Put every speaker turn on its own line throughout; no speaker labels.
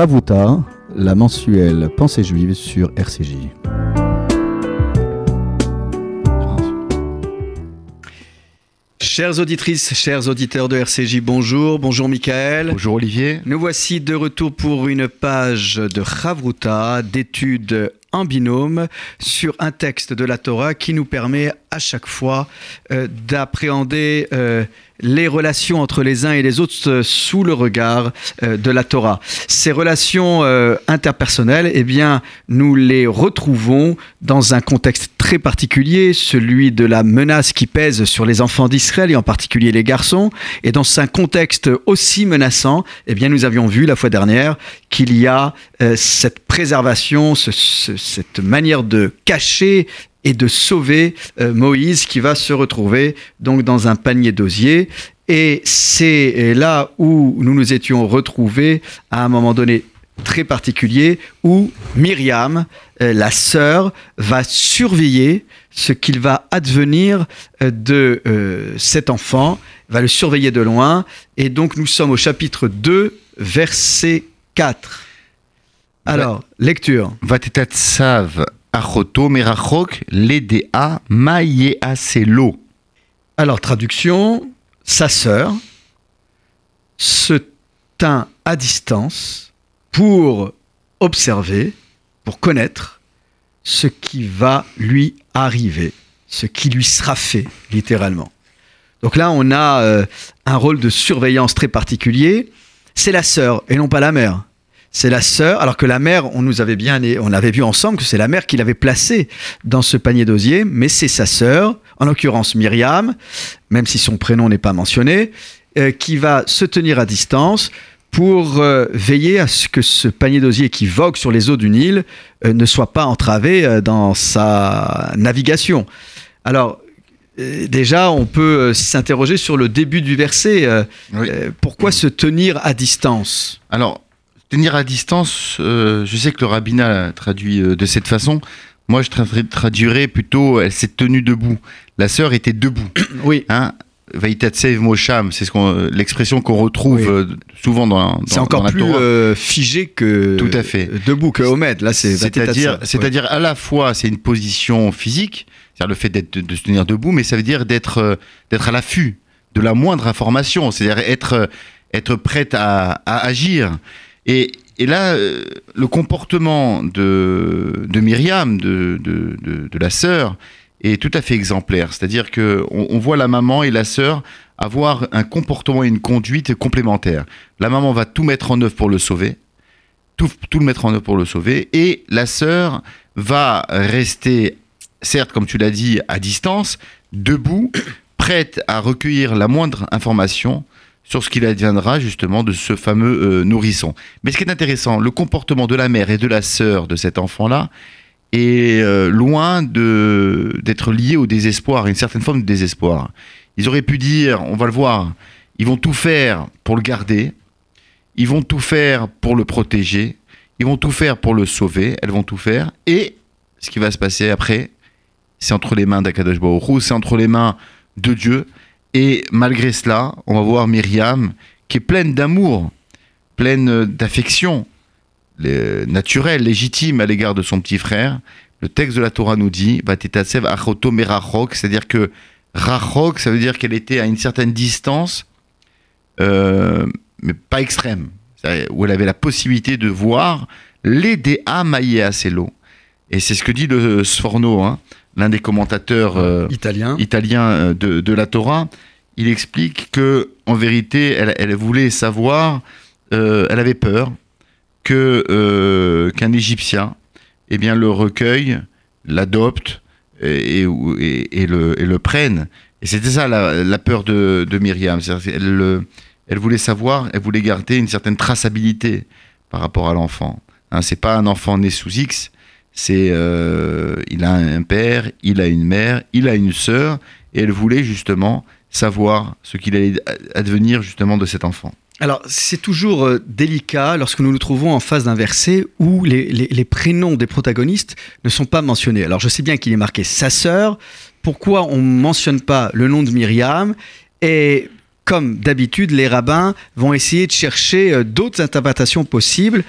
Chavuta, la mensuelle Pensée juive sur RCJ. Chères auditrices, chers auditeurs de RCJ, bonjour. Bonjour Michael.
Bonjour Olivier.
Nous voici de retour pour une page de Chavruta, d'études en binôme sur un texte de la Torah qui nous permet à chaque fois euh, d'appréhender euh, les relations entre les uns et les autres euh, sous le regard de la Torah. Ces relations interpersonnelles, eh bien, nous les retrouvons dans un contexte très particulier, celui de la menace qui pèse sur les enfants d'Israël et en particulier les garçons. Et dans un contexte aussi menaçant, eh bien, nous avions vu la fois dernière qu'il y a cette préservation, cette manière de cacher et de sauver euh, Moïse qui va se retrouver donc dans un panier d'osier. Et c'est là où nous nous étions retrouvés à un moment donné très particulier où Myriam, euh, la sœur, va surveiller ce qu'il va advenir euh, de cet enfant, va le surveiller de loin. Et donc nous sommes au chapitre 2, verset 4. Alors, lecture.
achoto merachok ledea.
Alors, traduction, sa sœur se tint à distance pour observer, pour connaître ce qui va lui arriver, ce qui lui sera fait, littéralement. Donc là, on a euh, un rôle de surveillance très particulier. C'est la sœur et non pas la mère c'est la sœur, alors que la mère, on nous avait bien, on avait vu ensemble que c'est la mère qui l'avait placée dans ce panier d'osier, mais c'est sa sœur, en l'occurrence Myriam, même si son prénom n'est pas mentionné, euh, qui va se tenir à distance pour euh, veiller à ce que ce panier d'osier qui vogue sur les eaux du Nil euh, ne soit pas entravé dans sa navigation. Alors, déjà, on peut s'interroger sur le début du verset. pourquoi se tenir à distance?
Alors, Tenir à distance, euh, je sais que le rabbinat traduit euh, de cette façon. Moi, je traduirais plutôt, elle s'est tenue debout. La sœur était debout.
Oui.
Hein? Vaitatsev Mosham, c'est ce qu'on, l'expression qu'on retrouve euh, souvent dans, dans
C'est encore plus figé que
Tout à fait.
debout que Omed. Là, c'est
c'est-à-dire, c'est-à-dire à la fois, c'est une position physique, c'est-à-dire le fait d'être, de se tenir debout, mais ça veut dire d'être, d'être à l'affût de la moindre information, c'est-à-dire être, être prête à, à agir. Et, là, euh, le comportement de, Myriam, de, la sœur, est tout à fait exemplaire. C'est-à-dire qu'on on voit la maman et la sœur avoir un comportement et une conduite complémentaires. La maman va tout mettre en œuvre pour le sauver, tout, tout le mettre en œuvre pour le sauver, et la sœur va rester, certes, comme tu l'as dit, à distance, debout, prête à recueillir la moindre information sur ce qu'il adviendra justement de ce fameux euh, nourrisson. Mais ce qui est intéressant, le comportement de la mère et de la sœur de cet enfant-là est euh, loin d'être lié au désespoir, une certaine forme de désespoir. Ils auraient pu dire, on va le voir, ils vont tout faire pour le garder, ils vont tout faire pour le protéger, ils vont tout faire pour le sauver, elles vont tout faire, et ce qui va se passer après, c'est entre les mains d'Akadosh Baruch c'est entre les mains de Dieu, et malgré cela, on va voir Myriam qui est pleine d'amour, pleine d'affection naturelle, légitime à l'égard de son petit frère. Le texte de la Torah nous dit achoto merachok, c'est-à-dire que rachok, ça veut dire qu'elle était à une certaine distance, euh, mais pas extrême, où elle avait la possibilité de voir les Dea Maïe Et c'est ce que dit le Sforno, hein l'un des commentateurs euh,
italiens
euh, de, la Torah, il explique que en vérité, elle, voulait savoir, euh, elle avait peur que qu'un Égyptien, eh bien, le recueille, l'adopte et, et, le, prenne. Et c'était ça la, peur de, Myriam. Elle, elle voulait savoir, elle voulait garder une certaine traçabilité par rapport à l'enfant. Hein, c'est pas un enfant né sous X, c'est euh, il a un père, il a une mère, il a une sœur, et elle voulait justement savoir ce qu'il allait advenir justement de cet enfant.
Alors, c'est toujours euh, délicat lorsque nous nous trouvons en face d'un verset où les, prénoms des protagonistes ne sont pas mentionnés. Alors, je sais bien qu'il est marqué sa sœur. Pourquoi on ne mentionne pas le nom de Myriam? Et comme d'habitude, les rabbins vont essayer de chercher euh, d'autres interprétations possibles.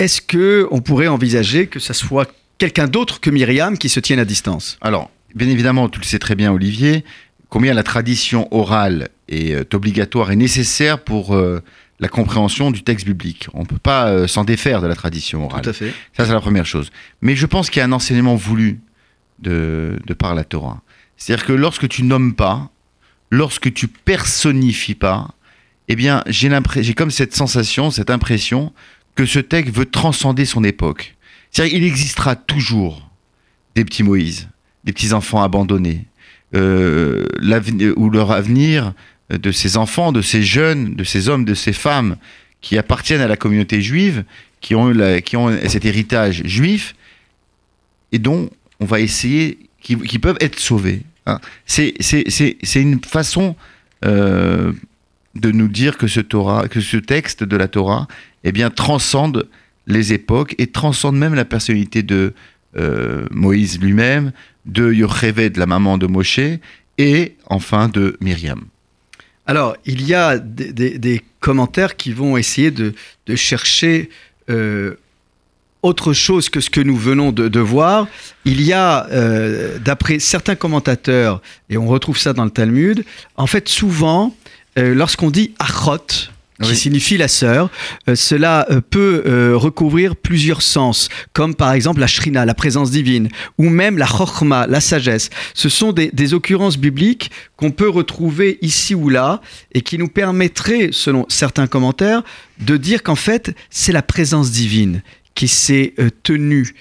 Est-ce que on pourrait envisager que ça soit quelqu'un d'autre que Myriam qui se tienne à distance?
Alors, bien évidemment, tu le sais très bien, Olivier, combien la tradition orale est euh, obligatoire et nécessaire pour euh, la compréhension du texte biblique. On ne peut pas euh, s'en défaire de la tradition orale.
Tout à fait.
Ça, c'est la première chose. Mais je pense qu'il y a un enseignement voulu de, de par la Torah. C'est-à-dire que lorsque tu nommes pas, lorsque tu personnifies pas, eh bien, j'ai comme cette sensation, cette impression que ce texte veut transcender son époque. C'est-à-dire qu'il existera toujours des petits Moïse, des petits enfants abandonnés, euh, ou leur avenir de ces enfants, de ces jeunes, de ces hommes, de ces femmes qui appartiennent à la communauté juive, qui ont, la- cet héritage juif, et dont on va essayer, qui, qui peuvent être sauvés. hein. C'est une façon euh, de nous dire que ce, Torah, que ce texte de la Torah eh bien, transcende les époques et transcende même la personnalité de euh, Moïse lui-même, de Yocheved, la maman de Moshe, et enfin de Myriam.
Alors, il y a des, commentaires qui vont essayer de, chercher euh, autre chose que ce que nous venons de, de voir. Il y a, euh, d'après certains commentateurs, et on retrouve ça dans le Talmud, en fait, souvent, euh, lorsqu'on dit achot, qui
Oui.
signifie la sœur, euh, cela euh, peut euh, recouvrir plusieurs sens, comme par exemple la shrina, la présence divine, ou même la chokhma, la sagesse. Ce sont des, des occurrences bibliques qu'on peut retrouver ici ou là et qui nous permettraient, selon certains commentaires, de dire qu'en fait, c'est la présence divine qui s'est tenue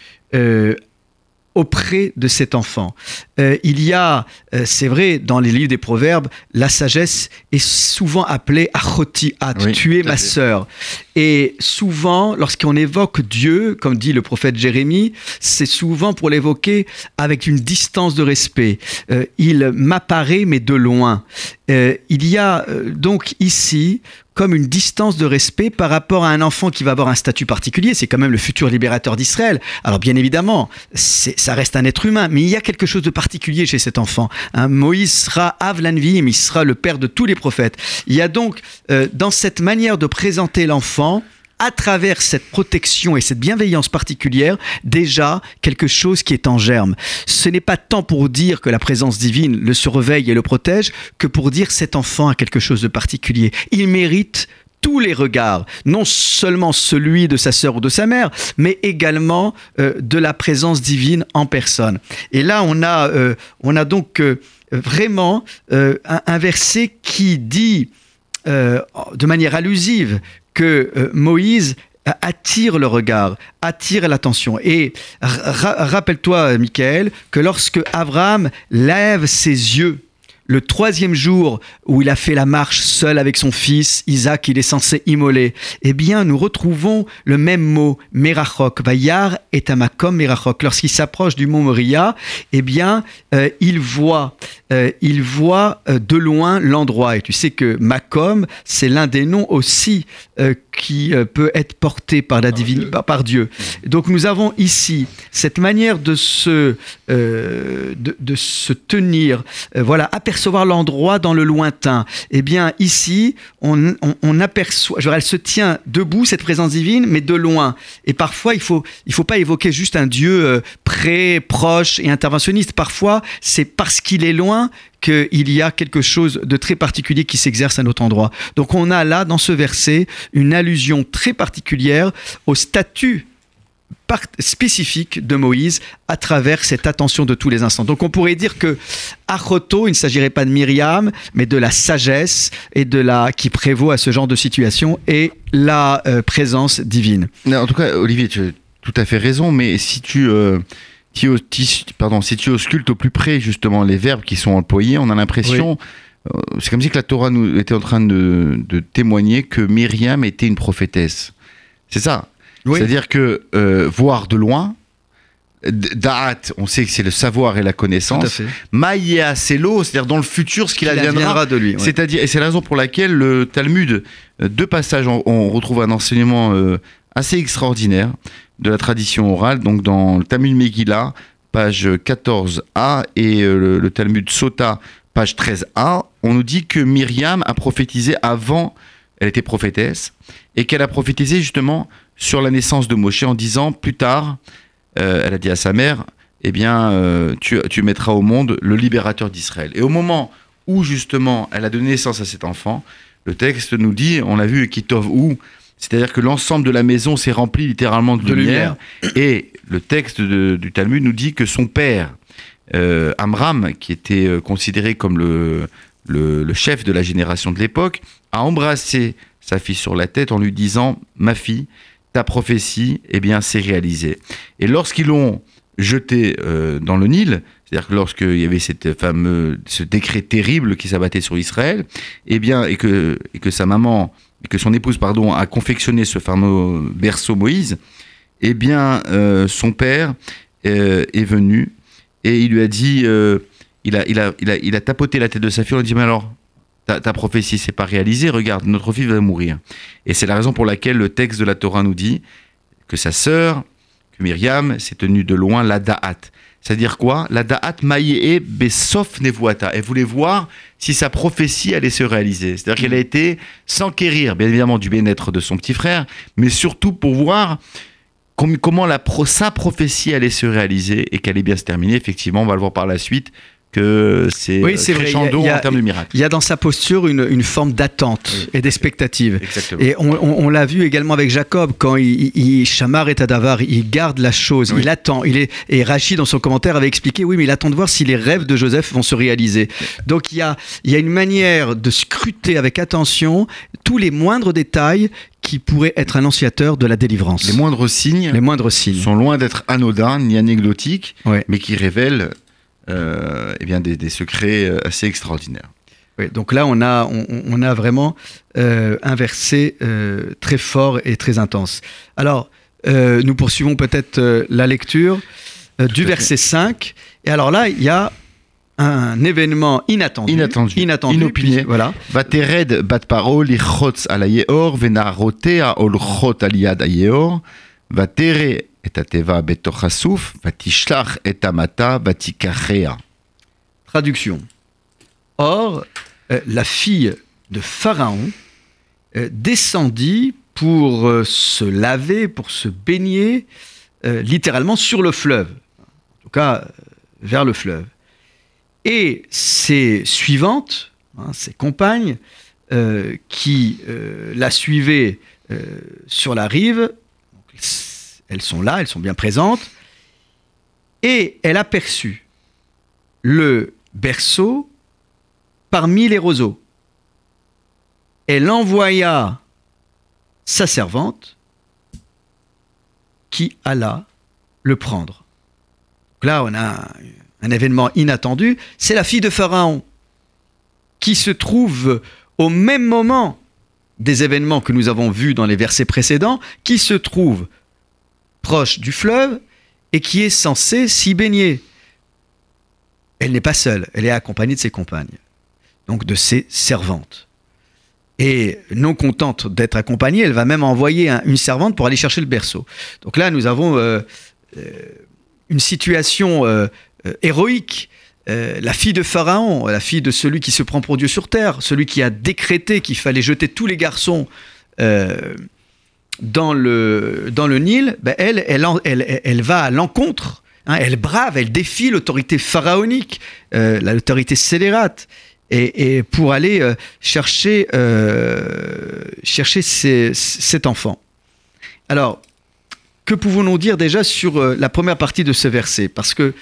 auprès de cet enfant. Euh, il y a, euh, c'est vrai, dans les livres des Proverbes, la sagesse est souvent appelée achoti at,
Oui,
tu es ma sœur. Et souvent, lorsqu'on évoque Dieu, comme dit le prophète Jérémie, c'est souvent pour l'évoquer avec une distance de respect. Euh, il m'apparaît, mais de loin. Il y a donc ici comme une distance de respect par rapport à un enfant qui va avoir un statut particulier. C'est quand même le futur libérateur d'Israël. Alors bien évidemment, ça reste un être humain, mais il y a quelque chose de particulier chez cet enfant. Hein, Moïse sera Avlanvim, il sera le père de tous les prophètes. Il y a donc euh, dans cette manière de présenter l'enfant, à travers cette protection et cette bienveillance particulière, déjà quelque chose qui est en germe. Ce n'est pas tant pour dire que la présence divine le surveille et le protège, que pour dire cet enfant a quelque chose de particulier. Il mérite tous les regards, non seulement celui de sa sœur ou de sa mère, mais également euh, de la présence divine en personne. Et là, on a, euh, on a donc euh, vraiment un, verset qui dit de manière allusive que euh, Moïse attire le regard, attire l'attention. Et ra- rappelle-toi, Michael, que lorsque Abraham lève ses yeux le troisième jour où il a fait la marche seul avec son fils, Isaac, il est censé immoler, eh bien, nous retrouvons le même mot, Merachok, Vayar et Tamakom Merachok. Lorsqu'il s'approche du mont Moria, eh bien, euh, il voit, euh, il voit euh, de loin l'endroit. Et tu sais que Makom, c'est l'un des noms aussi qui peut être porté par la divine, par, par Dieu. Donc, nous avons ici cette manière de se, de, de se tenir, voilà, l'endroit dans le lointain. Eh bien, ici, on, aperçoit, dire, elle se tient debout, cette présence divine, mais de loin. Et parfois, il faut, il faut pas évoquer juste un Dieu euh, près, proche et interventionniste. Parfois, c'est parce qu'il est loin qu'il y a quelque chose de très particulier qui s'exerce à notre endroit. Donc on a là, dans ce verset, une allusion très particulière au statut par- spécifique de Moïse à travers cette attention de tous les instants. Donc on pourrait dire que Achoto, il ne s'agirait pas de Myriam, mais de la sagesse et de la qui prévaut à ce genre de situation et la euh, présence divine.
Non, En tout cas, Olivier, tu as tout à fait raison, mais si tu, euh, pardon, si tu auscultes au plus près justement les verbes qui sont employés, on a l'impression, euh, c'est comme si que la Torah nous était en train de, de témoigner que Myriam était une prophétesse. C'est ça. C'est-à-dire que euh, voir de loin, Da'at, on sait que c'est le savoir et la connaissance. Maïa, c'est l'eau, c'est-à-dire dans le futur, ce qu'il
Il
adviendra.
de lui. ouais.
C'est-à-dire, et c'est la raison pour laquelle le Talmud, euh, deux passages, on, on retrouve un enseignement euh, assez extraordinaire de la tradition orale. Donc dans le Talmud Megillah, page 14a, et euh, le, le Talmud Sota, page 13a, on nous dit que Myriam a prophétisé avant, elle était prophétesse, et qu'elle a prophétisé justement sur la naissance de Moshe en disant plus tard, euh, elle a dit à sa mère, eh bien, euh, tu, tu mettras au monde le libérateur d'Israël. Et au moment où justement elle a donné naissance à cet enfant, le texte nous dit, on l'a vu, Kitov où, c'est-à-dire que l'ensemble de la maison s'est rempli littéralement de,
De
lumière, et le texte de- du Talmud nous dit que son père, euh, Amram, qui était considéré comme le, le, le chef de la génération de l'époque, a embrassé sa fille sur la tête en lui disant Ma fille, ta prophétie, eh bien, s'est réalisée. Et lorsqu'ils l'ont jeté euh, dans le Nil, c'est-à-dire que lorsqu'il y avait cette fameux, ce décret terrible qui s'abattait sur Israël, eh bien, et que, que sa maman, et que son épouse, pardon, a confectionné ce fameux berceau Moïse, eh bien, euh, son père euh, est venu et il lui a dit, il, a, il, a, il, a, il a tapoté la tête de sa fille, on lui a dit, mais alors, ta, ta prophétie s'est pas réalisée, regarde, notre fille va mourir. Et c'est la raison pour laquelle le texte de la Torah nous dit que sa sœur, que Myriam, s'est tenue de loin la da'at. C'est-à-dire quoi? La da'at maïe besof nevuata. Elle voulait voir si sa prophétie allait se réaliser. C'est-à-dire qu'elle a été s'enquérir, bien évidemment, du bien-être de son petit frère, mais surtout pour voir com- comment la sa prophétie allait se réaliser et qu'elle allait bien se terminer. Effectivement, on va le voir par la suite que c'est
Oui,
euh,
vrai,
crescendo
a-
en termes de miracle.
Il y a dans sa posture une, une forme d'attente
Oui.
et d'expectative.
Exactement.
Et on, on- on l'a vu également avec Jacob, quand il, il, Shamar et Tadavar, il garde la chose,
Oui.
il attend. Il est, et Rachid, dans son commentaire, avait expliqué oui, mais il attend de voir si les rêves de Joseph vont se réaliser. Donc il y a, il y a une manière de scruter avec attention tous les moindres détails qui pourraient être annonciateurs de la délivrance.
Les moindres signes
Les moindres signes.
sont loin d'être anodins ni anecdotiques,
Ouais.
mais qui révèlent euh, eh bien des, des secrets euh, assez extraordinaires.
Oui, donc là, on a, on, on a vraiment euh, un verset euh, très fort et très intense. Alors, euh, nous poursuivons peut-être euh, la lecture du
à fait.
verset 5. Et alors là, il y a un événement inattendu.
Inattendu.
Inattendu.
Inopiné.
puis- Voilà.
Vatered bat parol ichotz al yeor venarotea olchot al yad yeor vatere et amata.
Traduction. Or, euh, la fille de Pharaon euh, descendit pour euh, se laver, pour se baigner, littéralement sur le fleuve. En tout cas, vers le fleuve. Et ses suivantes, hein, ses compagnes, qui la suivaient sur la rive, elles sont là, elles sont bien présentes, et elle aperçut le berceau parmi les roseaux. Elle envoya sa servante qui alla le prendre. Là, on a un, un événement inattendu. C'est la fille de Pharaon qui se trouve au même moment des événements que nous avons vus dans les versets précédents, qui se trouve proche du fleuve et qui est censée s'y baigner. Elle n'est pas seule, elle est accompagnée de ses compagnes, donc de ses servantes. Et non contente d'être accompagnée, elle va même envoyer un- une servante pour aller chercher le berceau. Donc là, nous avons euh, euh, une situation euh, héroïque. La fille de Pharaon, la fille de celui qui se prend pour Dieu sur terre, celui qui a décrété qu'il fallait jeter tous les garçons dans, le, dans le Nil, ben elle, elle, elle, elle- va à l'encontre, hein, elle brave, elle défie l'autorité pharaonique, euh, la- l'autorité scélérate, et, pour aller euh, chercher, euh, chercher cet enfant. Alors, que pouvons-nous dire déjà sur la première partie de ce verset? Parce que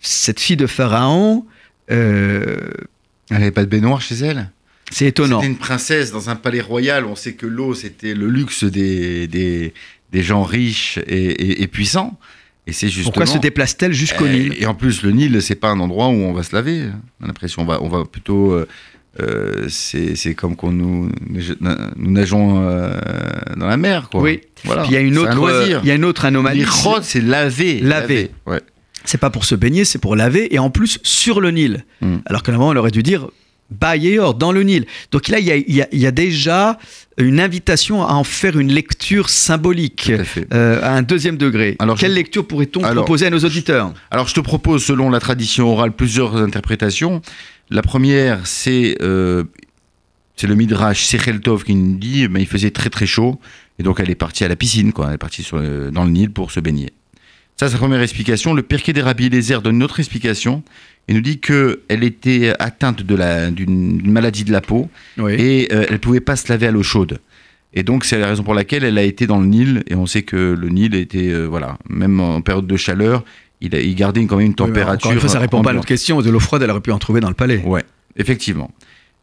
cette fille de Pharaon,
Elle n'avait pas de baignoire chez elle?
C'est étonnant.
C'était une princesse dans un palais royal. On sait que l'eau, c'était le luxe des, des, des gens riches et, et- et puissants. Et c'est justement.
Pourquoi se déplace-t-elle jusqu'au Nil
Et en plus, le Nil, c'est pas un endroit où on va se laver. On a l'impression, on va, on va plutôt. euh, euh, c'est comme quand nous, nous nageons euh, dans la mer, quoi.
Oui.
Voilà.
Il y a une
un
autre,
loisir.
il y a une autre anomalie.
C'est laver.
Laver.
Ouais.
C'est pas pour se baigner, c'est pour laver, et en plus sur le Nil.
Mm.
Alors que normalement, on aurait dû dire Bayeor, dans le Nil. Donc là, il y a, il y a- il y a déjà une invitation à en faire une lecture symbolique
à
euh, à un deuxième degré.
Alors,
Quelle
je-
lecture pourrait-on proposer à nos auditeurs
Alors, je te propose, selon la tradition orale, plusieurs interprétations. La première, c'est euh, le Midrash Sechel Tov qui nous dit mais il faisait très très chaud. Et donc, elle est partie à la piscine, quoi. Elle est partie sur le- dans le Nil pour se baigner. Ça, c'est la première explication. Le Pirkei des Rabbi Eliezer donne une autre explication. Il nous dit qu'elle était atteinte d'une maladie de la peau
Oui.
et euh, elle pouvait pas se laver à l'eau chaude. Et donc c'est la raison pour laquelle elle a été dans le Nil et on sait que le Nil était euh, voilà même en période de chaleur il, a, il gardait quand même une
Oui,
température.
Encore une fois, ça répond pas à notre question. De l'eau froide, elle aurait pu en trouver dans le palais.
Ouais, effectivement.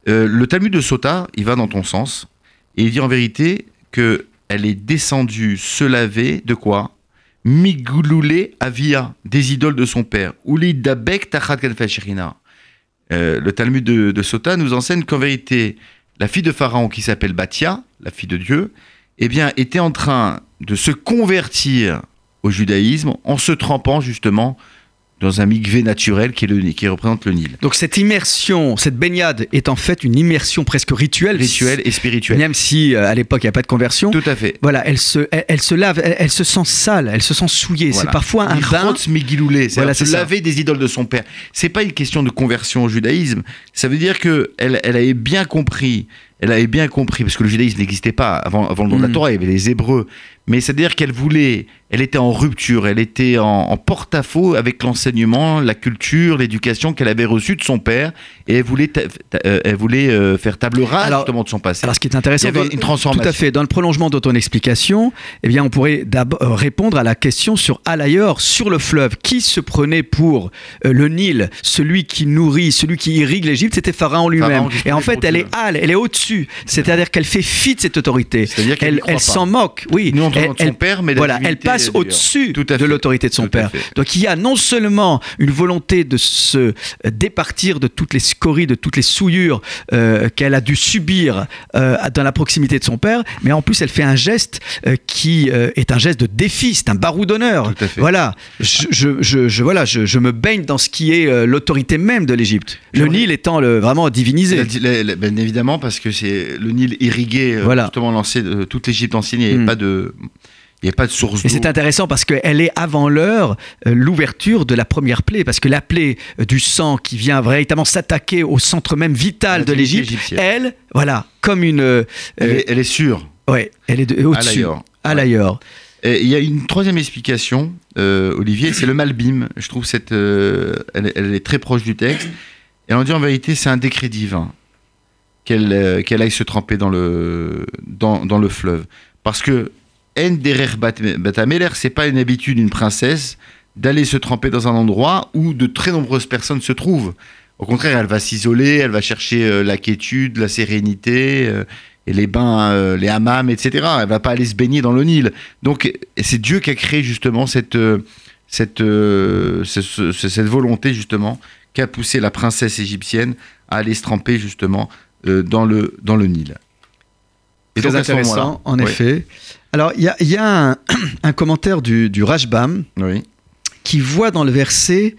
Euh, le Talmud de Sota, il va dans ton sens et il dit en vérité que elle est descendue se laver de quoi? Migouloulé avia des idoles de son père. Ouli dabek tachat. Euh, le Talmud de, de Sota nous enseigne qu'en vérité, la fille de Pharaon qui s'appelle Batia, la fille de Dieu, eh bien, était en train de se convertir au judaïsme en se trempant justement dans un mikvé naturel qui, est le, qui représente le Nil.
Donc cette immersion, cette baignade est en fait une immersion presque rituelle.
Rituel et spirituel.
Même si euh, à l'époque il n'y a pas de conversion.
Tout à fait.
Voilà, elle se, elle, elle se lave, elle, elle se sent sale, elle se sent souillée.
Voilà.
C'est parfois un bain.
Irotz Megiloulé, c'est
Voilà,
se
ça.
laver des idoles de son père. C'est pas une question de conversion au judaïsme. Ça veut dire que elle, elle avait bien compris. Elle avait bien compris parce que le judaïsme n'existait pas avant, avant le nom de la
Mhm.
Torah. Il y avait les Hébreux. Mais c'est-à-dire qu'elle voulait, elle était en rupture, elle était en, en porte-à-faux avec l'enseignement, la culture, l'éducation qu'elle avait reçue de son père, et elle voulait, ta- ta- euh, elle voulait euh, faire table rase
Alors-
justement de son passé.
Alors, ce qui est intéressant,
Il y avait une transformation.
Tout à fait. Dans le prolongement de ton explication, eh bien, on pourrait d'abord euh, répondre à la question sur Alayeur, sur le fleuve. Qui se prenait pour euh, le Nil, celui qui nourrit, celui qui irrigue l'Égypte C'était Pharaon lui-même. Et en fait, elle est Al, elle est au-dessus. C'est-à-dire qu'elle fait fi de cette autorité.
C'est-à-dire qu'elle
Elle, s'en moque. Oui.
Nous, on
Elle-
demande son
elle-
père, mais la
voilà, elle passe au-dessus de l'autorité de son père. Donc il y a non seulement une volonté de se départir de toutes les scories, de toutes les souillures euh, qu'elle a dû subir euh, dans la proximité de son père, mais en plus elle fait un geste euh, qui est un geste de défi, c'est un barou d'honneur. Voilà, je, je, je- je- voilà je, me baigne dans ce qui est l'autorité même de l'Égypte. Le Nil étant le, vraiment divinisé.
La- la- la- bien évidemment, parce que c'est le Nil irrigué, euh,
Voilà.
justement lancé de toute l'Égypte ancienne, il n'y avait
Mm.
pas de, il y avait pas de source
Et c'est intéressant parce qu'elle est avant l'heure euh, l'ouverture de la première plaie, parce que la plaie euh, du sang qui vient véritablement s'attaquer au centre même vital
La
de l'Égypte, elle, voilà, comme une... euh,
Elle, est, elle est sûre.
ouais, elle est de- au-dessus, à l'ailleurs.
Il y a une troisième explication, Olivier, c'est le Malbim. Je trouve cette, elle, elle est très proche du texte. Et on dit en vérité, c'est un décret divin qu'elle euh, qu'elle aille se tremper dans le, dans, le fleuve. Parce que En derer bat- batameler, c'est pas une habitude d'une princesse d'aller se tremper dans un endroit où de très nombreuses personnes se trouvent. Au contraire, elle va s'isoler, elle va chercher euh, la quiétude, la sérénité, euh, et les bains, les hammams, etc. Elle va pas aller se baigner dans le Nil. Donc, c'est Dieu qui a créé justement cette, cette, ce- ce- ce- cette volonté, justement, qui a poussé la princesse égyptienne à aller se tremper, justement, dans, le, dans le Nil. Et
Très
donc,
intéressant, en
Oui,
effet. Alors, il y a, y a un, un commentaire du, du Rashbam
Oui.
qui voit dans le verset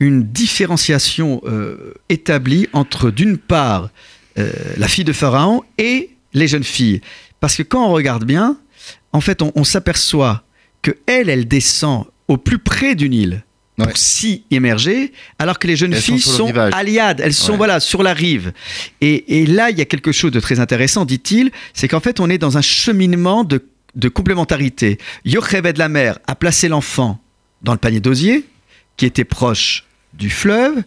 une différenciation euh, établie entre, d'une part, euh, la fille de Pharaon et les jeunes filles. Parce que quand on regarde bien, en fait, on, on s'aperçoit que elle, elle descend au plus près du Nil pour
Ouais.
s'y émerger, alors que les jeunes
Elles sont
filles sont, à l'Iad, elles sont
Ouais.
voilà sur la rive. Et, et là, il y a quelque chose de très intéressant, dit-il, c'est qu'en fait, on est dans un cheminement de, de complémentarité. Yocheved la mère a placé l'enfant dans le panier d'osier, qui était proche du fleuve,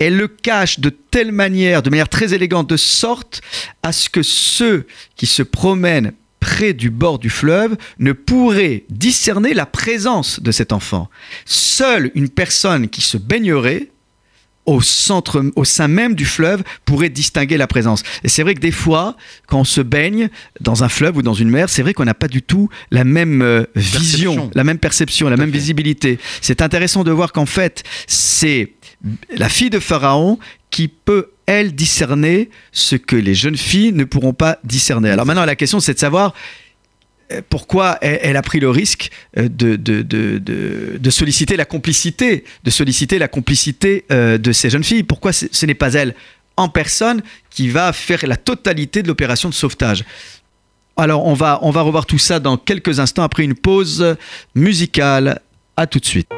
elle le cache de telle manière, de manière très élégante, de sorte à ce que ceux qui se promènent près du bord du fleuve ne pourraient discerner la présence de cet enfant. Seule une personne qui se baignerait au centre, au sein même du fleuve, pourrait distinguer la présence. Et c'est vrai que des fois, quand on se baigne dans un fleuve ou dans une mer, c'est vrai qu'on n'a pas du tout la même euh, vision,
Perception.
la même perception, la même
fait.
visibilité. C'est intéressant de voir qu'en fait, c'est la fille de Pharaon qui peut, elle, discerner ce que les jeunes filles ne pourront pas discerner. Alors maintenant, la question, c'est de savoir euh, pourquoi elle, a pris le risque euh, de, solliciter la complicité, de solliciter la complicité euh, de ces jeunes filles. Pourquoi ce n'est pas elle en personne qui va faire la totalité de l'opération de sauvetage? Alors on va, on va revoir tout ça dans quelques instants après une pause musicale. À tout de suite.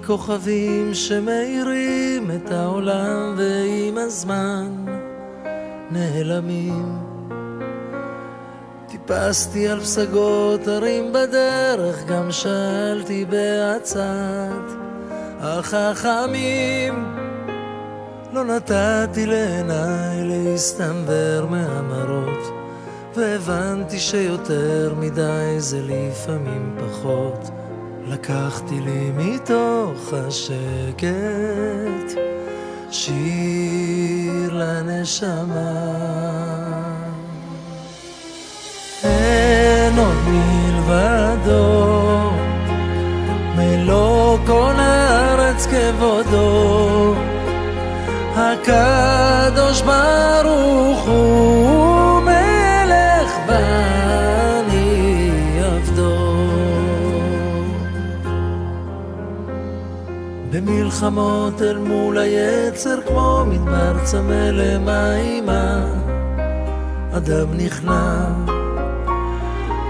ראיתי כוכבים שמאירים את העולם ועם הזמן נעלמים. טיפסתי על פסגות הרים בדרך, גם שאלתי בעצת החכמים. לא נתתי לעיניי להסתנוור מהמראות, והבנתי שיותר מדי זה לפעמים פחות. לקחתי לי מתוך השקט שיר לנשמה. אין עוד מלבדו, מלוא כל הארץ כבודו, הקדוש ברוך הוא במלחמות אל מול היצר כמו מדבר צמא למימה. אדם נכנע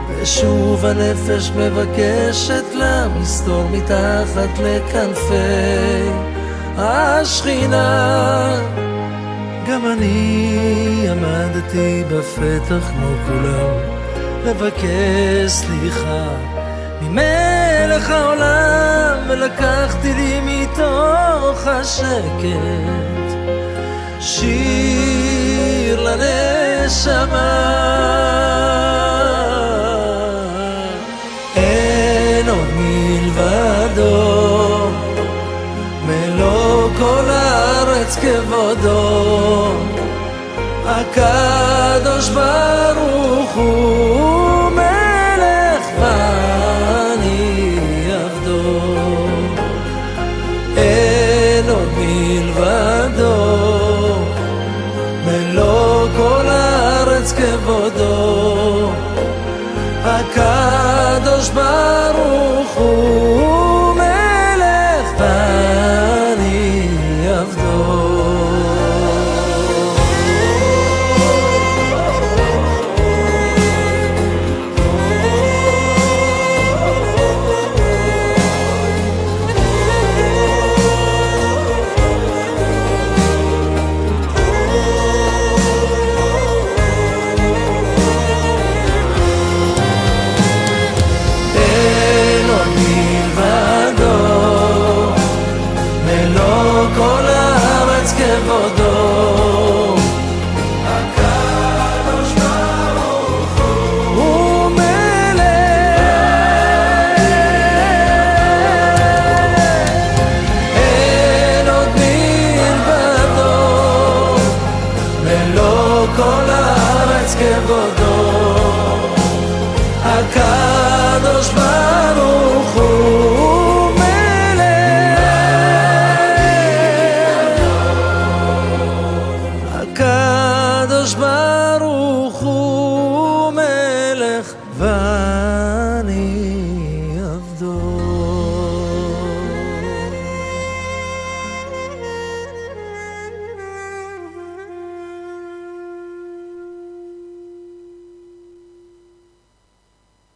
ושוב הנפש מבקשת לה מסתור מתחת לכנפי השכינה. גם אני עמדתי בפתח כמו כולם לבקש סליחה ממלך העולם ולקחתי לי מתוך השקט שיר לנשמה. אין עוד מלבדו מלוא כל הארץ כבודו. הקדוש ברוך הוא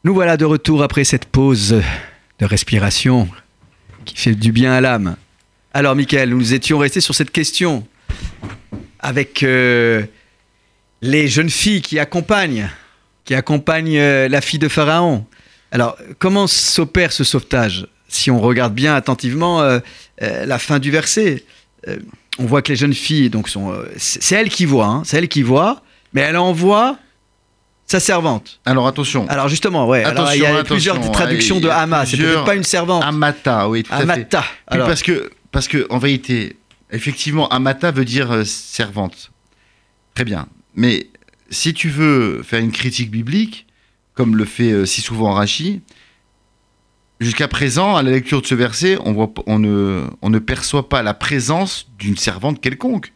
Nous voilà de retour après cette pause de respiration qui fait du bien à l'âme. Alors, Michael, nous étions restés sur cette question avec euh, les jeunes filles qui accompagnent, qui accompagnent euh, la fille de Pharaon. Alors, comment s'opère ce sauvetage Si on regarde bien attentivement euh, la fin du verset, on voit que les jeunes filles, donc, sont, c'est c'est elle qui voit, hein, c'est elle qui voit, mais elle envoie sa servante.
Alors attention.
Alors justement, ouais. Alors, il y a plusieurs traductions de
a
Hama. C'est peut-être pas une servante.
Amata, oui, tout à fait.
Amata. Alors,
parce que, parce que, en vérité, effectivement, Amata veut dire euh, servante. Très bien. Mais si tu veux faire une critique biblique, comme le fait euh, si souvent Rachi, jusqu'à présent, à la lecture de ce verset, on, voit, on, ne, on ne perçoit pas la présence d'une servante quelconque.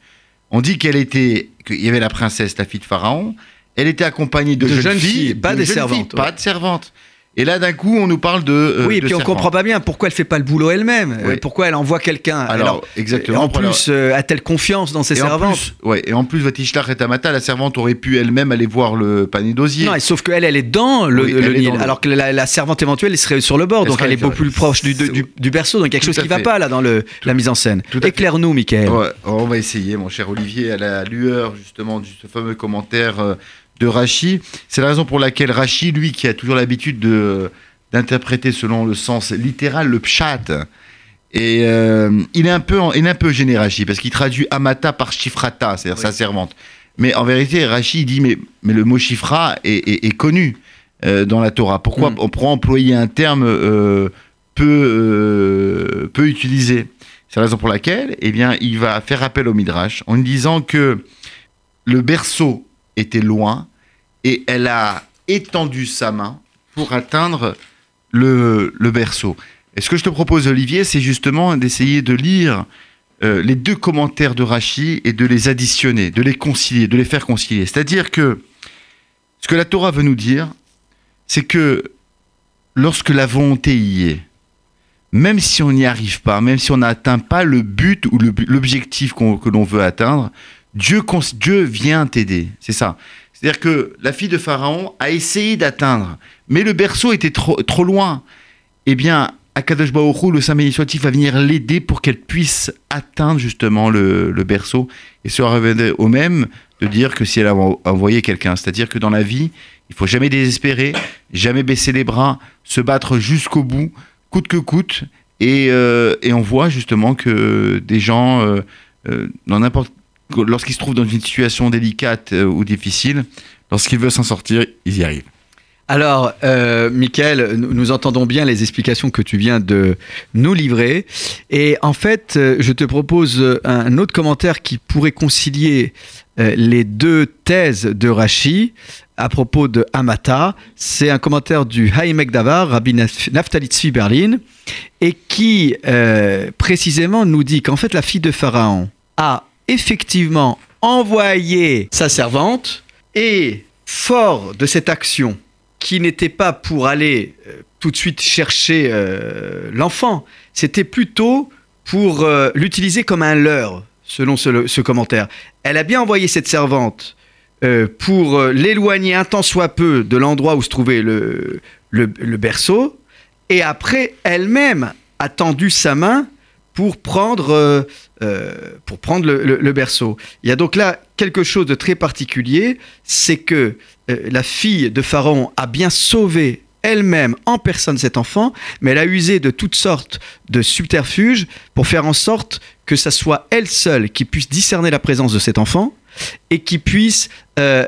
On dit qu'elle était, qu'il y avait la princesse, la fille de Pharaon. Elle était accompagnée de,
De
jeunes,
jeunes
filles,
filles, pas
de
des servantes,
filles, pas de servantes. Et là, d'un coup, on nous parle de. euh,
oui, et puis on
servantes.
comprend pas bien pourquoi elle fait pas le boulot elle-même.
Oui.
Euh, Pourquoi elle envoie quelqu'un
Alors, exactement.
En plus, euh, a-t-elle confiance dans ses
et en
servantes
plus, ouais, et en plus, Vatishlach et Tamata, la servante aurait pu elle-même aller voir le panier d'osier.
Non, et sauf qu'elle, elle est dans le,
Oui,
le Nil,
dans
alors que la, la servante éventuelle elle serait sur le bord,
Elle
donc elle est beaucoup plus proche du, du, du berceau, donc quelque chose qui va
fait.
pas là dans le, la mise en scène. Éclaire-nous, Michael.
Ouais, on va essayer, mon cher Olivier, à la lueur justement de ce fameux commentaire de Rachi. C'est la raison pour laquelle Rachi, lui, qui a toujours l'habitude de d'interpréter selon le sens littéral le pshat, et euh, il est un peu, en- il est un peu gêné Rachi parce qu'il traduit amata par chifrata, c'est-à-dire
Oui.
sa servante. Mais en vérité, Rachi dit mais mais le mot chifra est, est- est connu euh, dans la Torah. Pourquoi
Mm.
on pourrait employer un terme euh, peu peu utilisé? C'est la raison pour laquelle, eh bien, il va faire appel au Midrash en disant que le berceau était loin et elle a étendu sa main pour atteindre le, berceau. Et ce que je te propose, Olivier, c'est justement d'essayer de lire euh, les deux commentaires de Rachi et de les additionner, de les concilier, de les faire concilier. C'est-à-dire que ce que la Torah veut nous dire, c'est que lorsque la volonté y est, même si on n'y arrive pas, même si on n'atteint pas le but ou l'objectif que l'on veut atteindre, Dieu, vient t'aider. C'est ça. C'est-à-dire que la fille de Pharaon a essayé d'atteindre, mais le berceau était trop, trop loin. Eh bien, Akadosh Hu, le Saint béni soit-il, va venir l'aider pour qu'elle puisse atteindre justement le, berceau. Et cela revenait au même de dire que si elle a envo- envoyé quelqu'un, c'est-à-dire que dans la vie, il faut jamais désespérer, jamais baisser les bras, se battre jusqu'au bout, coûte que coûte. Et, euh, on voit justement que des gens, euh, euh, dans n'importe lorsqu'ils se trouvent dans une situation délicate euh, ou difficile, lorsqu'ils veulent s'en sortir, ils y arrivent.
Alors, euh, Michael, nous, entendons bien les explications que tu viens de nous livrer. Et en fait, euh, je te propose un autre commentaire qui pourrait concilier les deux thèses de Rashi à propos de Amata. C'est un commentaire du Haïmek Davar, Rabbi Naf- Naftali Tzvi Berlin, et qui précisément nous dit qu'en fait, la fille de Pharaon a effectivement envoyé sa servante et fort de cette action qui n'était pas pour aller euh, tout de suite chercher euh, l'enfant, c'était plutôt pour euh, l'utiliser comme un leurre, selon ce, commentaire. Elle a bien envoyé cette servante pour l'éloigner un tant soit peu de l'endroit où se trouvait le berceau, et après elle-même a tendu sa main pour prendre, euh, pour prendre le berceau. Il y a donc là quelque chose de très particulier, c'est que euh, la fille de Pharaon a bien sauvé elle-même en personne cet enfant, mais elle a usé de toutes sortes de subterfuges pour faire en sorte que ça soit elle seule qui puisse discerner la présence de cet enfant et qui puisse euh,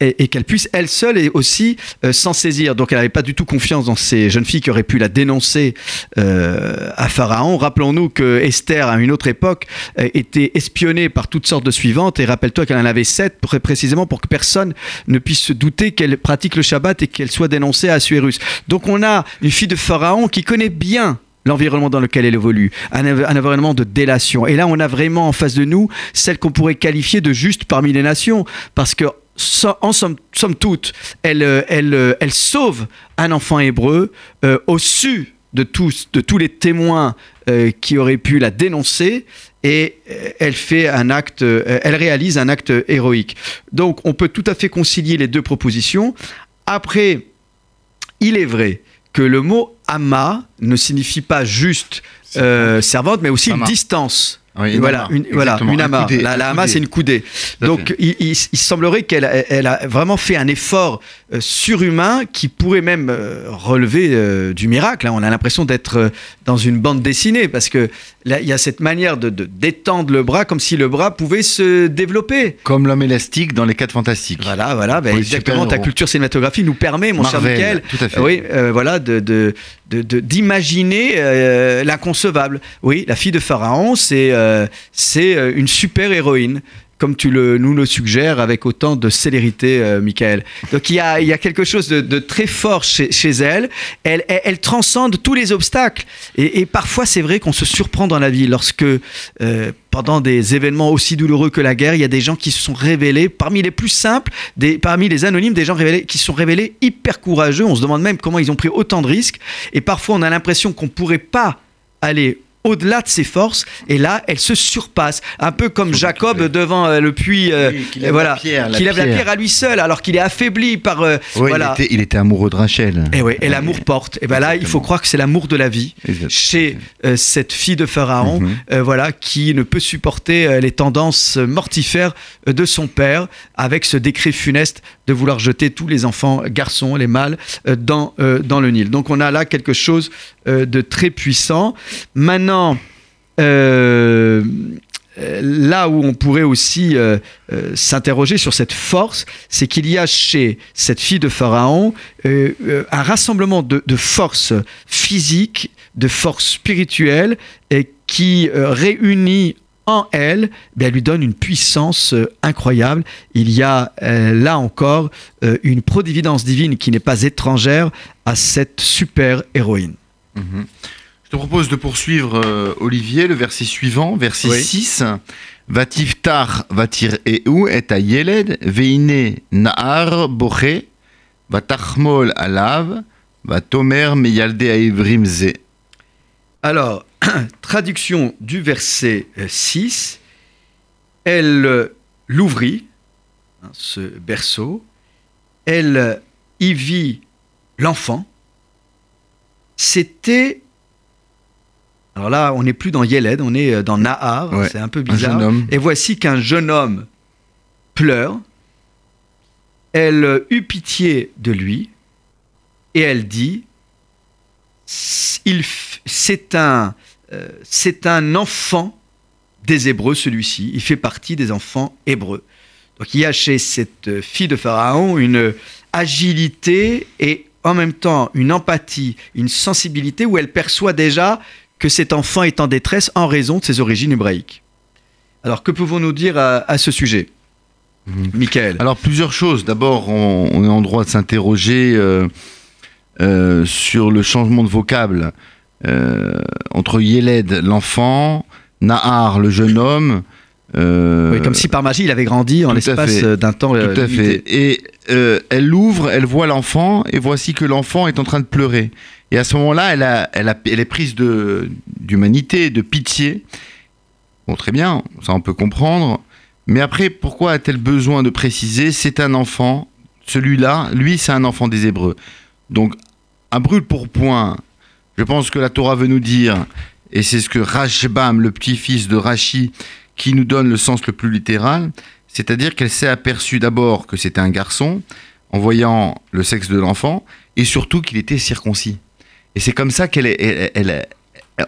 et, et qu'elle puisse elle seule et aussi euh, s'en saisir. Donc elle n'avait pas du tout confiance dans ces jeunes filles qui auraient pu la dénoncer euh, à Pharaon. Rappelons-nous que Esther, à une autre époque, euh, était espionnée par toutes sortes de suivantes. Et rappelle-toi qu'elle en avait sept, pré- précisément pour que personne ne puisse se douter qu'elle pratique le Shabbat et qu'elle soit dénoncée à Assuérus. Donc on a une fille de Pharaon qui connaît bien l'environnement dans lequel elle évolue, un, un environnement de délation. Et là, on a vraiment en face de nous celle qu'on pourrait qualifier de juste parmi les nations, parce que en somme, somme toute, elle, euh, elle, euh, elle sauve un enfant hébreu euh, au su de tous, de tous les témoins euh, qui auraient pu la dénoncer et elle fait un acte, elle réalise un acte héroïque. Donc on peut tout à fait concilier les deux propositions. Après, il est vrai que le mot ama ne signifie pas juste euh, servante, mais aussi
Ama.
une distance.
Oui, une
voilà,
ama,
une, voilà, une ama. la, la ama, c'est une coudée. Donc, il, il- il semblerait qu'elle a- elle a vraiment fait un effort surhumain qui pourrait même euh, relever euh, du miracle. hein. On a l'impression d'être euh, dans une bande dessinée parce que là, il y a cette manière de d'étendre le bras comme si le bras pouvait se développer.
Comme l'homme élastique dans les quatre fantastiques.
Voilà, voilà, ben exactement. Ta culture cinématographique nous permet, mon cher Michael,
tout à fait.
oui, euh, voilà, de, de, d'imaginer euh, l'inconcevable. Oui, la fille de Pharaon, c'est, euh, c'est euh, une super héroïne comme tu le, nous le suggères, avec autant de célérité, euh, Michael. Donc il y a, y a quelque chose de, très fort chez, chez elle. Elle, elle. transcende tous les obstacles. Et, parfois, c'est vrai qu'on se surprend dans la vie lorsque, euh, pendant des événements aussi douloureux que la guerre, il y a des gens qui se sont révélés, parmi les plus simples, des, parmi les anonymes, des gens révélés, qui se sont révélés hyper courageux. On se demande même comment ils ont pris autant de risques. Et parfois, on a l'impression qu'on pourrait pas aller au-delà de ses forces et là elle se surpasse un peu comme Jacob devant euh, le puits euh,
Oui, qui lève
voilà
la pierre, la
qui lève la
pierre.
à lui seul alors qu'il est affaibli par euh, voilà
il, était, il était amoureux de Rachel.
et ouais et l'amour porte et ben là il faut croire que c'est l'amour de la vie chez euh, cette fille de Pharaon,
Mhm.
euh, voilà, qui ne peut supporter euh, les tendances mortifères de son père, avec ce décret funeste de vouloir jeter tous les enfants garçons, les mâles, euh, dans, euh, dans le Nil. Donc on a là quelque chose euh, de très puissant. Maintenant, là où on pourrait aussi s'interroger sur cette force, c'est qu'il y a chez cette fille de Pharaon un rassemblement de, de forces physiques, de forces spirituelles, et qui réunit en elle, ben, elle lui donne une puissance euh, incroyable. Il y a euh, là encore euh, une providence divine qui n'est pas étrangère à cette super héroïne.
Mhm. Je te propose de poursuivre, euh, Olivier, le verset suivant, verset
Oui.
6. Vatiftar vatir EU et a yeled veine naar boche vatachmol alav vatomer meyalde aivrim ze.
Alors, traduction du verset euh, 6, elle euh, l'ouvrit, hein, ce berceau, elle euh, y vit l'enfant. C'était. Alors là, on n'est plus dans Yeled, on est euh, dans Nahar,
Ouais,
c'est un peu bizarre. Et voici qu'un jeune homme pleure. Elle euh, eut pitié de lui et elle dit c'est un, euh, c'est un enfant des Hébreux, celui-ci. Il fait partie des enfants hébreux. Donc il y a chez cette euh, fille de Pharaon une agilité et en même temps une empathie, une sensibilité où elle perçoit déjà que cet enfant est en détresse en raison de ses origines hébraïques. Alors que pouvons-nous dire à, à ce sujet?
Mhm.
Michael
Alors plusieurs choses. D'abord, on, on est en droit de s'interroger euh, euh, sur le changement de vocable euh, entre Yeled, l'enfant, Nahar, le jeune homme. euh,
Oui, comme si par magie il avait grandi en l'espace d'un temps
Tout à fait. Et elle l'ouvre, elle voit l'enfant, et voici que l'enfant est en train de pleurer. Et à ce moment-là, elle, a, elle, a, elle est prise de- d'humanité, de pitié. Bon, très bien, ça on peut comprendre. Mais après, pourquoi a-t-elle besoin de préciser c'est un enfant Celui-là, lui, c'est un enfant des Hébreux. Donc, à brûle pour point, je pense que la Torah veut nous dire, et c'est ce que Rashbam, le petit-fils de Rashi, qui nous donne le sens le plus littéral, c'est-à-dire qu'elle s'est aperçue d'abord que c'était un garçon, en voyant le sexe de l'enfant, et surtout qu'il était circoncis. Et c'est comme ça qu'elle est, elle,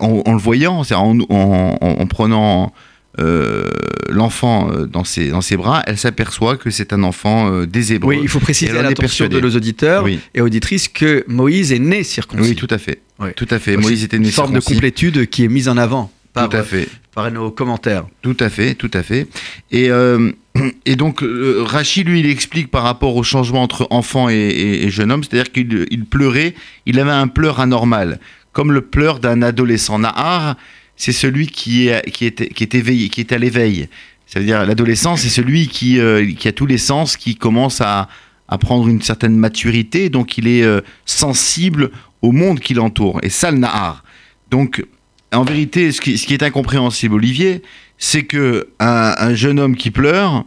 en, le voyant, en- en- en prenant euh, l'enfant euh, dans ses, dans ses bras, elle s'aperçoit que c'est un enfant euh, des Hébreux.
Oui, il faut préciser à l'attention de nos auditeurs
Oui.
et auditrices que Moïse est né circoncis.
Oui, tout à fait.
Ouais.
Tout à fait.
Donc,
Moïse était né
une forme de
circoncis.
complétude qui est mise en avant par,
Tout à fait.
par nos commentaires.
Tout à fait, tout à fait. Et, euh, et donc, euh, Rachid, lui, il explique par rapport au changement entre enfant et, et- et jeune homme, c'est-à-dire qu'il il pleurait, il avait un pleur anormal, comme le pleur d'un adolescent. Nahar, c'est celui qui est, qui, est, qui est éveillé, qui est à l'éveil. Ça veut dire, l'adolescent, c'est celui qui, euh, qui a tous les sens, qui commence à, à prendre une certaine maturité, donc il est euh, sensible au monde qui l'entoure. Et ça, le Nahar. Donc, en vérité, ce qui, est incompréhensible, Olivier, c'est que un, un jeune homme qui pleure,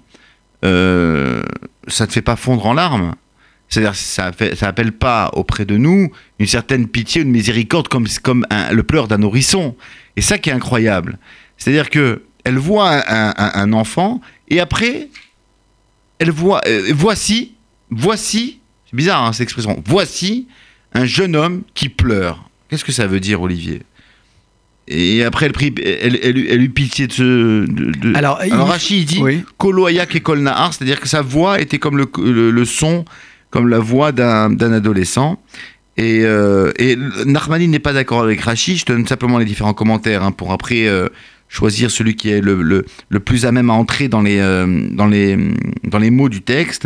euh, ça ne fait pas fondre en larmes. C'est-à-dire, ça, fait, ça appelle pas auprès de nous une certaine pitié, une miséricorde comme, comme un- le pleur d'un nourrisson. Et ça qui est incroyable. C'est-à-dire que elle voit un, un- un enfant et après, elle voit, euh, voici, voici, c'est bizarre hein, cette expression, voici un jeune homme qui pleure. Qu'est-ce que ça veut dire, Olivier? Et après, elle, prie, elle, elle, elle eut pitié de ce. de- de-
Alors, il-
Rachid il dit
Oui.
Et Kol Nahar, c'est-à-dire que sa voix était comme le, le, le son, comme la voix d'un adolescent. Et, euh, et Narmani n'est pas d'accord avec Rachid, je te donne simplement les différents commentaires hein, pour après euh, choisir celui qui est le, le, le plus à même à entrer dans les, euh, dans les, dans les mots du texte.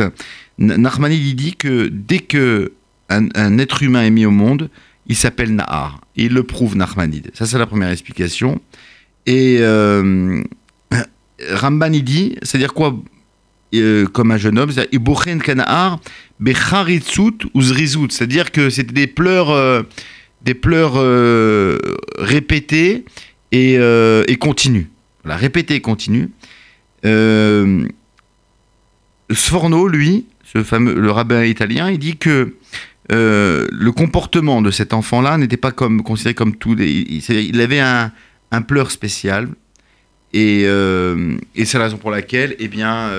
N- Narmanide il dit que dès que un, un être humain est mis au monde, il s'appelle Nahar. Il le prouve, Narmanide. Ça, c'est la première explication. Et euh, Ramban, il dit, c'est-à-dire quoi euh, comme un jeune homme, c'est-à-dire Kanahar, Becharitzut ou Zrizut, c'est-à-dire que c'était des pleurs, euh, des pleurs euh, répétés et, euh, et continues. Voilà, répétés et continues. Euh, Sforno, lui, ce fameux, le rabbin italien, il dit que le comportement de cet enfant-là n'était pas comme considéré comme les. Il, avait un, un pleur spécial, et, et c'est la raison pour laquelle, eh bien,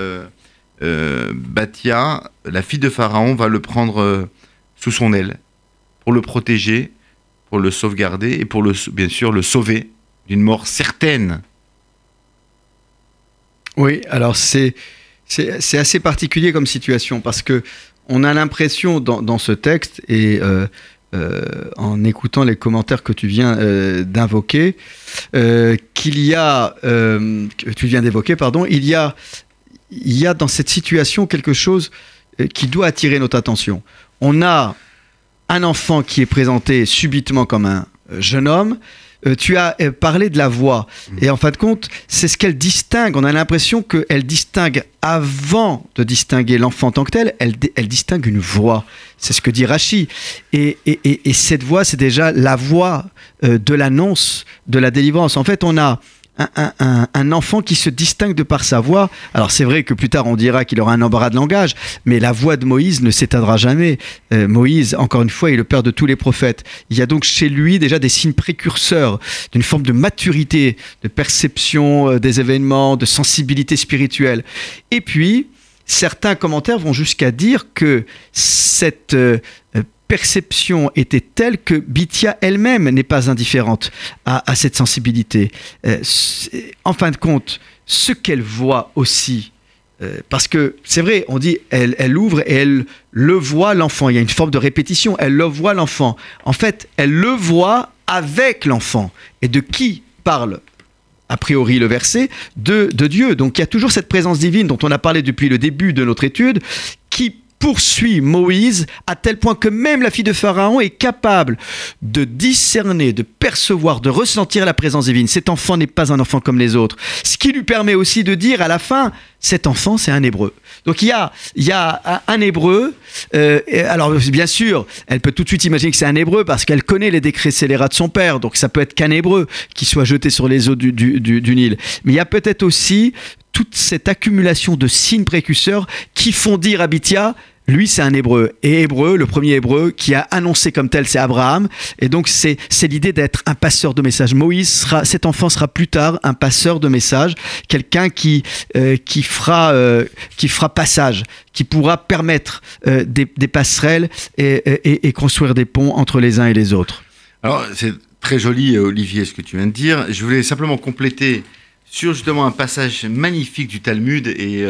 Batia, la fille de Pharaon, va le prendre euh, sous son aile pour le protéger, pour le sauvegarder et pour le, bien sûr le sauver d'une mort certaine.
Oui, alors c'est c'est assez particulier comme situation parce que on a l'impression dans, ce texte et euh, euh, en écoutant les commentaires que tu viens euh, d'invoquer euh, qu'il y a euh, que tu viens d'évoquer pardon il y a il y a dans cette situation quelque chose euh, qui doit attirer notre attention. On a un enfant qui est présenté subitement comme un euh, jeune homme. Euh, tu as parlé de la voix. Et en fin de compte, c'est ce qu'elle distingue. On a l'impression qu'elle distingue, avant de distinguer l'enfant en tant que tel, elle, elle distingue une voix. C'est ce que dit Rachi. Et, et- et- et cette voix, c'est déjà la voix euh, de l'annonce de la délivrance. En fait, on a un, enfant qui se distingue de par sa voix. Alors c'est vrai que plus tard on dira qu'il aura un embarras de langage, mais la voix de Moïse ne s'éteindra jamais. Euh, Moïse, encore une fois, est le père de tous les prophètes. Il y a donc chez lui déjà des signes précurseurs d'une forme de maturité, de perception euh, des événements, de sensibilité spirituelle. Et puis, certains commentaires vont jusqu'à dire que cette euh, perception était telle que Bithia elle-même n'est pas indifférente à, cette sensibilité. Euh, en fin de compte, ce qu'elle voit aussi, euh, parce que c'est vrai, on dit elle, elle ouvre et elle le voit l'enfant. Il y a une forme de répétition. Elle le voit l'enfant. En fait, elle le voit avec l'enfant. Et de qui parle a priori le verset, de, de Dieu. Donc il y a toujours cette présence divine dont on a parlé depuis le début de notre étude, poursuit Moïse à tel point que même la fille de Pharaon est capable de discerner, de percevoir, de ressentir la présence divine. Cet enfant n'est pas un enfant comme les autres. Ce qui lui permet aussi de dire à la fin, cet enfant c'est un hébreu. Donc il y a, il y a un, hébreu, euh, alors bien sûr, elle peut tout de suite imaginer que c'est un hébreu parce qu'elle connaît les décrets scélérats de son père, donc ça peut être qu'un hébreu qui soit jeté sur les eaux du, du- du- du Nil. Mais il y a peut-être aussi toute cette accumulation de signes précurseurs qui font dire à Bithia, lui, c'est un hébreu. Et hébreu, le premier hébreu qui a annoncé comme tel, c'est Abraham. Et donc, c'est l'idée d'être un passeur de messages. Moïse, sera, cet enfant sera plus tard un passeur de messages, quelqu'un qui, euh, qui, fera, euh, qui fera passage, qui pourra permettre euh, des, passerelles et, et- construire des ponts entre les uns et les autres.
Alors, c'est très joli, Olivier, ce que tu viens de dire. Je voulais simplement compléter sur justement un passage magnifique du Talmud et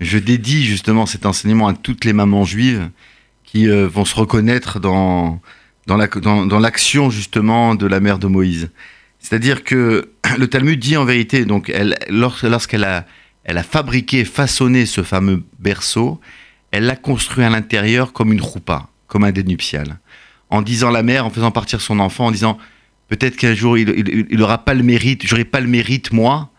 je dédie justement cet enseignement à toutes les mamans juives qui euh, vont se reconnaître dans, dans, la, dans, dans l'action justement de la mère de Moïse. C'est-à-dire que le Talmud dit en vérité, donc, elle, lors- lorsqu'elle a, a fabriqué, façonné ce fameux berceau, elle l'a construit à l'intérieur comme une roupa, comme un dénuptial en disant la mère, en faisant partir son enfant, en disant peut-être qu'un jour il, il, il aura pas le mérite, j'aurai pas le mérite moi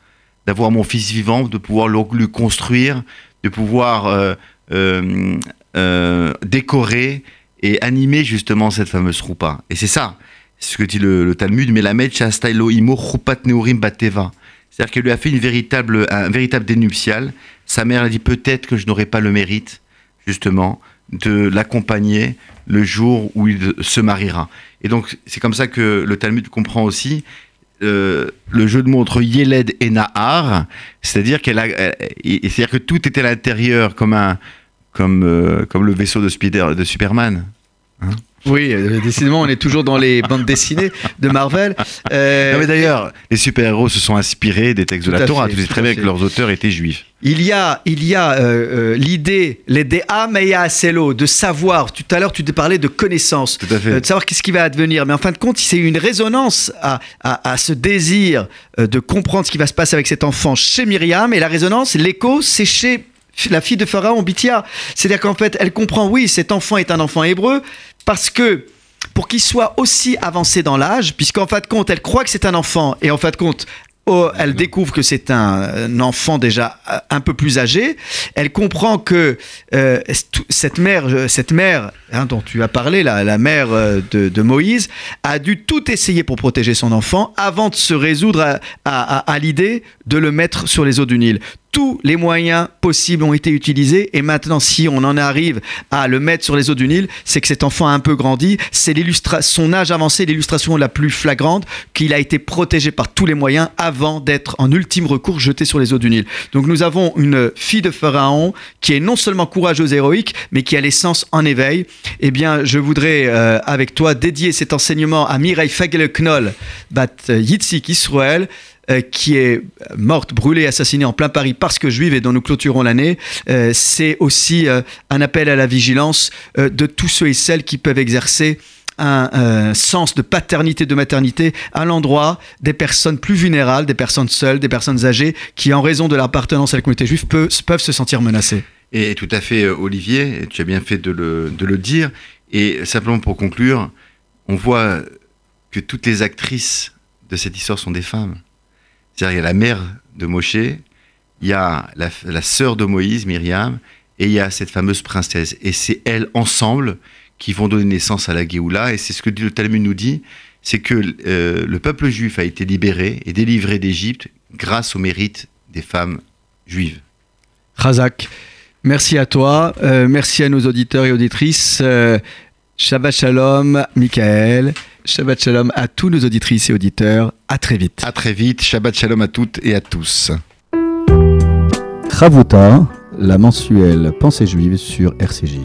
d'avoir mon fils vivant, de pouvoir le, lui construire, de pouvoir euh, euh, euh, décorer et animer justement cette fameuse roupa. Et c'est ça, c'est ce que dit le, Talmud, mais la Shastailo imo roupat neurim bateva. C'est-à-dire qu'elle lui a fait une véritable, un véritable dénuptial. Sa mère a dit peut-être que je n'aurai pas le mérite, justement, de l'accompagner le jour où il se mariera. Et donc, c'est comme ça que le Talmud comprend aussi euh, le jeu de mots entre Yeled et Nahar, c'est-à-dire c'est-à-dire que tout était à l'intérieur comme un, comme, euh, comme le vaisseau de, Spider, de Superman.
Oui, euh, décidément, on est toujours dans les bandes dessinées de Marvel. Euh,
Non, mais d'ailleurs, les super-héros se sont inspirés des textes de la Torah. Tu sais très bien que leurs auteurs étaient juifs.
Il y a, il y a euh, euh, l'idée, l'idée Ameya Selo, de savoir. Tout à l'heure, tu t'es parlé de connaissance,
Tout à fait.
de savoir qu'est-ce qui va advenir. Mais en fin de compte, c'est une résonance à, à- à ce désir de comprendre ce qui va se passer avec cet enfant chez Myriam. Et la résonance, l'écho, c'est chez la fille de Pharaon, Bithia. C'est-à-dire qu'en fait, elle comprend, oui, cet enfant est un enfant hébreu, parce que pour qu'il soit aussi avancé dans l'âge, puisqu'en fin de compte, elle croit que c'est un enfant, et en fin de compte, oh, elle découvre que c'est un, enfant déjà euh, un peu plus âgé. Elle comprend que euh, cette mère, euh, cette mère hein, dont tu as parlé, la, la mère de, de Moïse, a dû tout essayer pour protéger son enfant avant de se résoudre à, à- à- à l'idée de le mettre sur les eaux du Nil. Tous les moyens possibles ont été utilisés et maintenant, si on en arrive à le mettre sur les eaux du Nil, c'est que cet enfant a un peu grandi. C'est son âge avancé, l'illustration la plus flagrante, qu'il a été protégé par tous les moyens avant d'être en ultime recours jeté sur les eaux du Nil. Donc nous avons une fille de Pharaon qui est non seulement courageuse et héroïque, mais qui a l'essence en éveil. Eh bien, je voudrais euh, avec toi dédier cet enseignement à Mireille Fagele-Knoll, bat Yitzhak Israël, euh, qui est morte, brûlée, assassinée en plein Paris parce que juive et dont nous clôturons l'année, euh, c'est aussi euh, un appel à la vigilance de tous ceux et celles qui peuvent exercer un sens de paternité, de maternité à l'endroit des personnes plus vulnérables, des personnes seules, des personnes âgées qui, en raison de leur appartenance à la communauté juive, peut- peuvent se sentir menacées.
Et tout à fait, Olivier, tu as bien fait de le, de le dire. Et simplement pour conclure, on voit que toutes les actrices de cette histoire sont des femmes. C'est-à-dire, il y a la mère de Moshe, il y a la, sœur de Moïse, Myriam, et il y a cette fameuse princesse. Et c'est elles ensemble qui vont donner naissance à la Géoula. Et c'est ce que le Talmud nous dit, c'est que euh, le peuple juif a été libéré et délivré d'Égypte grâce au mérite des femmes juives.
Razak, merci à toi, euh, merci à nos auditeurs et auditrices. Euh, Shabbat Shalom, Michael. Shabbat Shalom à tous nos auditrices et auditeurs. À très vite.
À très vite, Shabbat Shalom à toutes et à tous.
Ravuta, la mensuelle Pensée juive sur RCJ.